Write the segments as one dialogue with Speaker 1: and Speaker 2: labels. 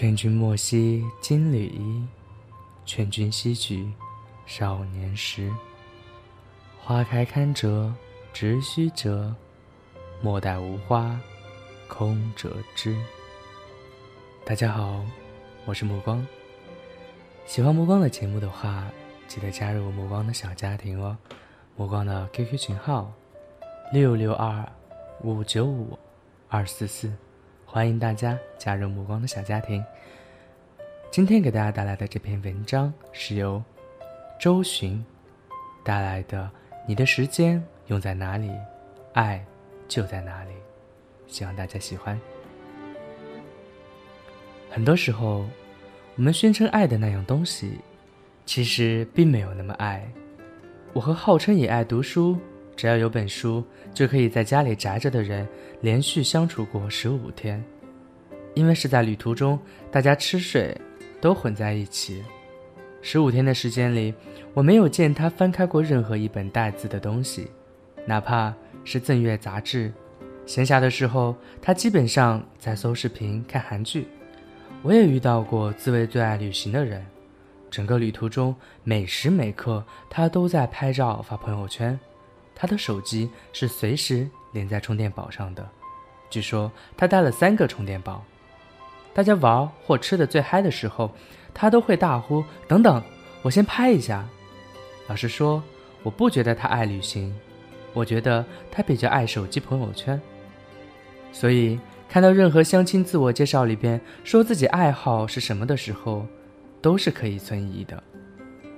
Speaker 1: 劝君莫惜金缕衣，劝君惜取少年时。花开堪折直须折，莫待无花空折枝。大家好，我是目光。喜欢目光的节目的话，记得加入目光的小家庭哦。目光的 QQ 群号：六六二五九五二四四。欢迎大家加入目光的小家庭。今天给大家带来的这篇文章是由周寻带来的。你的时间用在哪里，爱就在哪里。希望大家喜欢。很多时候，我们宣称爱的那样东西，其实并没有那么爱。我和号称也爱读书。只要有本书，就可以在家里宅着的人，连续相处过十五天，因为是在旅途中，大家吃睡都混在一起。十五天的时间里，我没有见他翻开过任何一本带字的东西，哪怕是赠阅杂志。闲暇的时候，他基本上在搜视频、看韩剧。我也遇到过自谓最爱旅行的人，整个旅途中每时每刻，他都在拍照发朋友圈。他的手机是随时连在充电宝上的，据说他带了三个充电宝。大家玩或吃的最嗨的时候，他都会大呼：“等等，我先拍一下。”老实说，我不觉得他爱旅行，我觉得他比较爱手机朋友圈。所以看到任何相亲自我介绍里边说自己爱好是什么的时候，都是可以存疑的。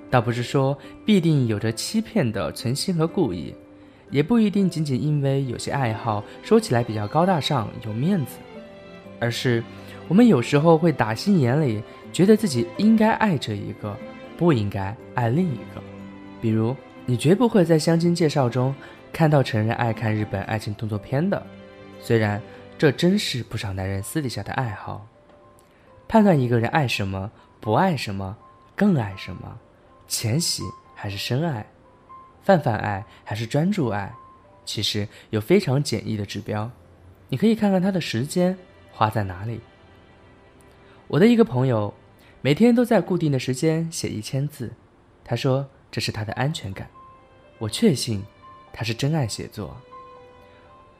Speaker 1: 倒不是说必定有着欺骗的存心和故意。也不一定仅仅因为有些爱好说起来比较高大上、有面子，而是我们有时候会打心眼里觉得自己应该爱这一个，不应该爱另一个。比如，你绝不会在相亲介绍中看到承认爱看日本爱情动作片的，虽然这真是不少男人私底下的爱好。判断一个人爱什么、不爱什么、更爱什么，浅喜还是深爱？泛泛爱还是专注爱，其实有非常简易的指标，你可以看看他的时间花在哪里。我的一个朋友，每天都在固定的时间写一千字，他说这是他的安全感。我确信他是真爱写作。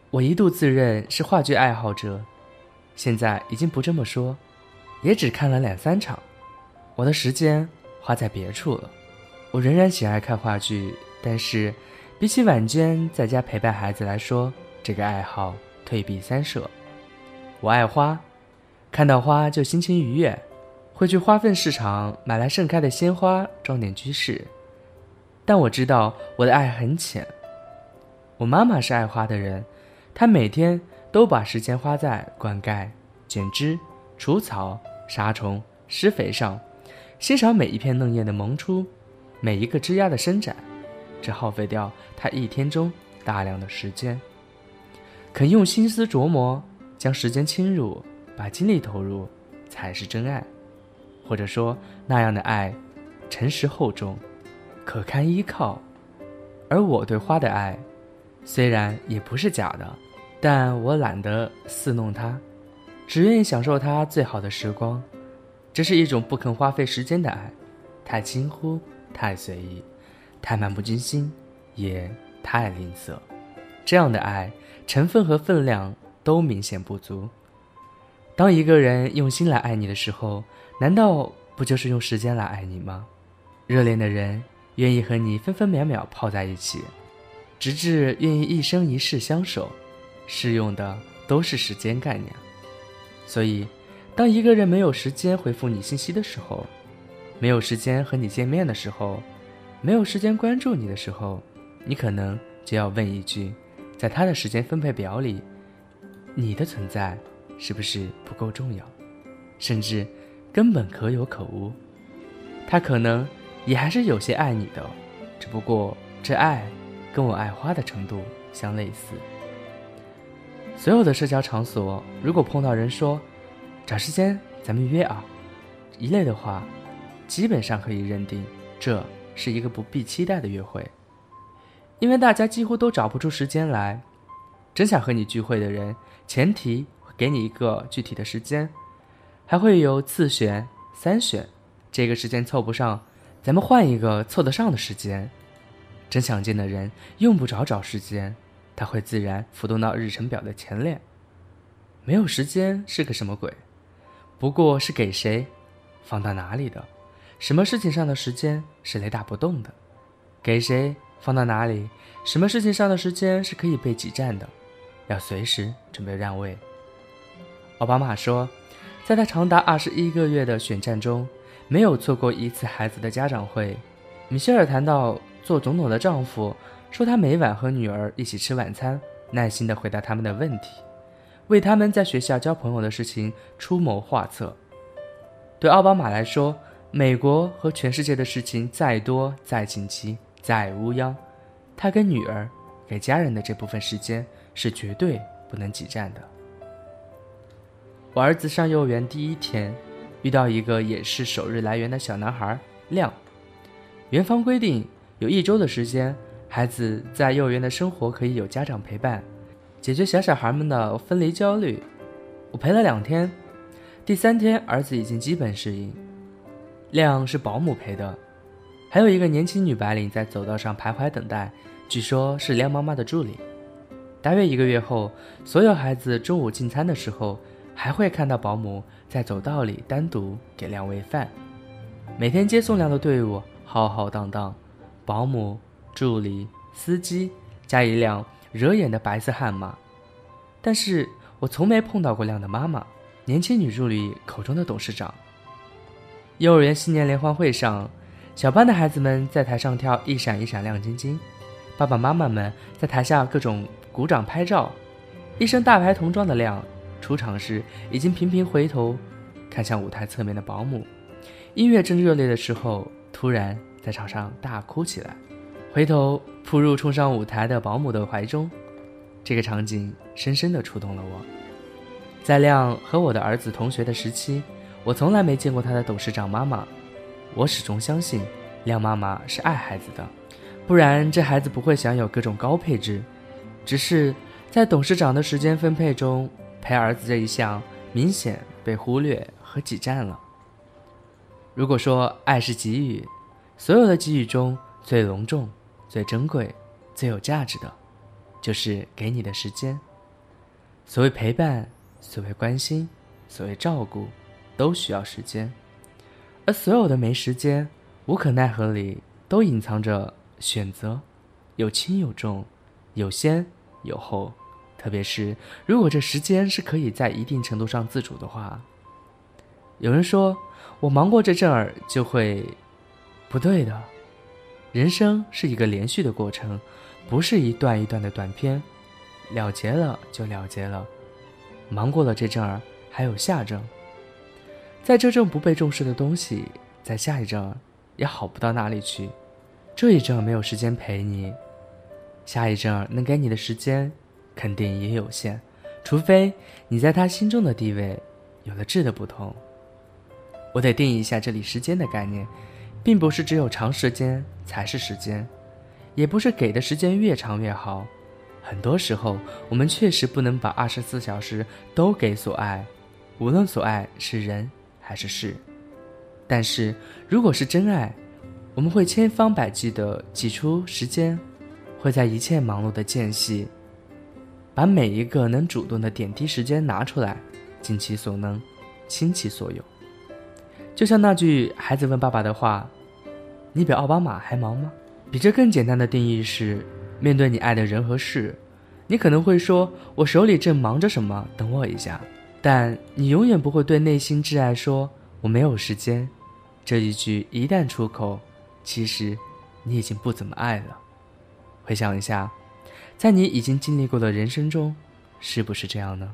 Speaker 1: 我一度自认是话剧爱好者，现在已经不这么说，也只看了两三场，我的时间花在别处了。我仍然喜爱看话剧。但是，比起晚间在家陪伴孩子来说，这个爱好退避三舍。我爱花，看到花就心情愉悦，会去花粉市场买来盛开的鲜花装点居室。但我知道我的爱很浅。我妈妈是爱花的人，她每天都把时间花在灌溉、剪枝、除草、杀虫、施肥上，欣赏每一片嫩叶的萌出，每一个枝丫的伸展。这耗费掉他一天中大量的时间，肯用心思琢磨，将时间倾入，把精力投入，才是真爱。或者说，那样的爱，诚实厚重，可堪依靠。而我对花的爱，虽然也不是假的，但我懒得戏弄它，只愿意享受它最好的时光。这是一种不肯花费时间的爱，太轻忽，太随意。太漫不经心，也太吝啬，这样的爱成分和分量都明显不足。当一个人用心来爱你的时候，难道不就是用时间来爱你吗？热恋的人愿意和你分分秒秒泡在一起，直至愿意一生一世相守，适用的都是时间概念。所以，当一个人没有时间回复你信息的时候，没有时间和你见面的时候，没有时间关注你的时候，你可能就要问一句：在他的时间分配表里，你的存在是不是不够重要，甚至根本可有可无。他可能也还是有些爱你的，只不过这爱跟我爱花的程度相类似。所有的社交场所，如果碰到人说“找时间咱们约啊”一类的话，基本上可以认定这是一个不必期待的约会，因为大家几乎都找不出时间来。真想和你聚会的人，前提给你一个具体的时间，还会有次选、三选。这个时间凑不上，咱们换一个凑得上的时间。真想见的人，用不着找时间。他会自然浮动到日程表的前列。没有时间是个什么鬼？不过是给谁，放到哪里的。什么事情上的时间是雷打不动的？给谁放到哪里？什么事情上的时间是可以被挤占的？要随时准备让位。奥巴马说，在他长达二十一个月的选战中，没有错过一次孩子的家长会。米歇尔谈到做总统的丈夫。说他每晚和女儿一起吃晚餐，耐心地回答他们的问题，为他们在学校交朋友的事情出谋划策。对奥巴马来说，美国和全世界的事情再多、再紧急、再无恙，他跟女儿、给家人的这部分时间是绝对不能挤占的。我儿子上幼儿园第一天，遇到一个也是首日来园的小男孩亮。园方规定有一周的时间。孩子在幼儿园的生活可以有家长陪伴，解决小小孩们的分离焦虑。我陪了两天，第三天儿子已经基本适应。亮是保姆陪的，还有一个年轻女白领在走道上徘徊等待，据说是亮妈妈的助理。大约一个月后，所有孩子中午进餐的时候，还会看到保姆在走道里单独给亮喂饭。每天接送亮的队伍浩浩荡荡，保姆。助理、司机加一辆惹眼的白色悍马，但是我从没碰到过亮的妈妈，年轻女助理口中的董事长。幼儿园新年联欢会上，小班的孩子们在台上跳一闪一闪亮晶晶，爸爸妈妈们在台下各种鼓掌拍照。一身大牌童装的亮出场时，已经频频回头看向舞台侧面的保姆。音乐正热烈的时候，突然在场上大哭起来。回头扑入冲上舞台的保姆的怀中，这个场景深深地触动了我。在亮和我的儿子同学的时期，我从来没见过他的董事长妈妈。我始终相信，亮妈妈是爱孩子的，不然这孩子不会享有各种高配置。只是在董事长的时间分配中，陪儿子这一项明显被忽略和挤占了。如果说爱是给予，所有的给予中最隆重。最珍贵、最有价值的，就是给你的时间。所谓陪伴，所谓关心，所谓照顾，都需要时间。而所有的没时间、无可奈何里，都隐藏着选择，有轻有重，有先有后。特别是如果这时间是可以在一定程度上自主的话。有人说，我忙过这阵儿就会，不对的。人生是一个连续的过程，不是一段一段的短片，了结了就了结了。忙过了这阵儿，还有下阵。在这阵不被重视的东西，在下一阵也好不到哪里去。这一阵没有时间陪你，下一阵能给你的时间肯定也有限，除非你在他心中的地位有了质的不同。我得定义一下这里时间的概念。并不是只有长时间才是时间，也不是给的时间越长越好。很多时候，我们确实不能把二十四小时都给所爱，无论所爱是人还是事。但是，如果是真爱，我们会千方百计地挤出时间，会在一切忙碌的间隙，把每一个能主动的点滴时间拿出来，尽其所能，倾其所有。就像那句孩子问爸爸的话：“你比奥巴马还忙吗？”比这更简单的定义是：面对你爱的人和事，你可能会说：“我手里正忙着什么，等我一下。”但你永远不会对内心挚爱说：“我没有时间。”这一句一旦出口，其实你已经不怎么爱了。回想一下，在你已经经历过的人生中，是不是这样呢？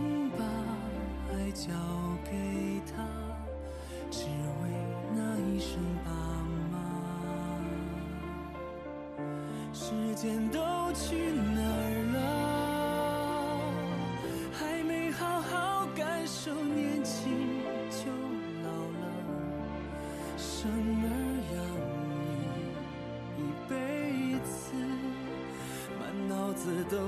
Speaker 2: 交给他，只为那一声爸妈。时间都去哪儿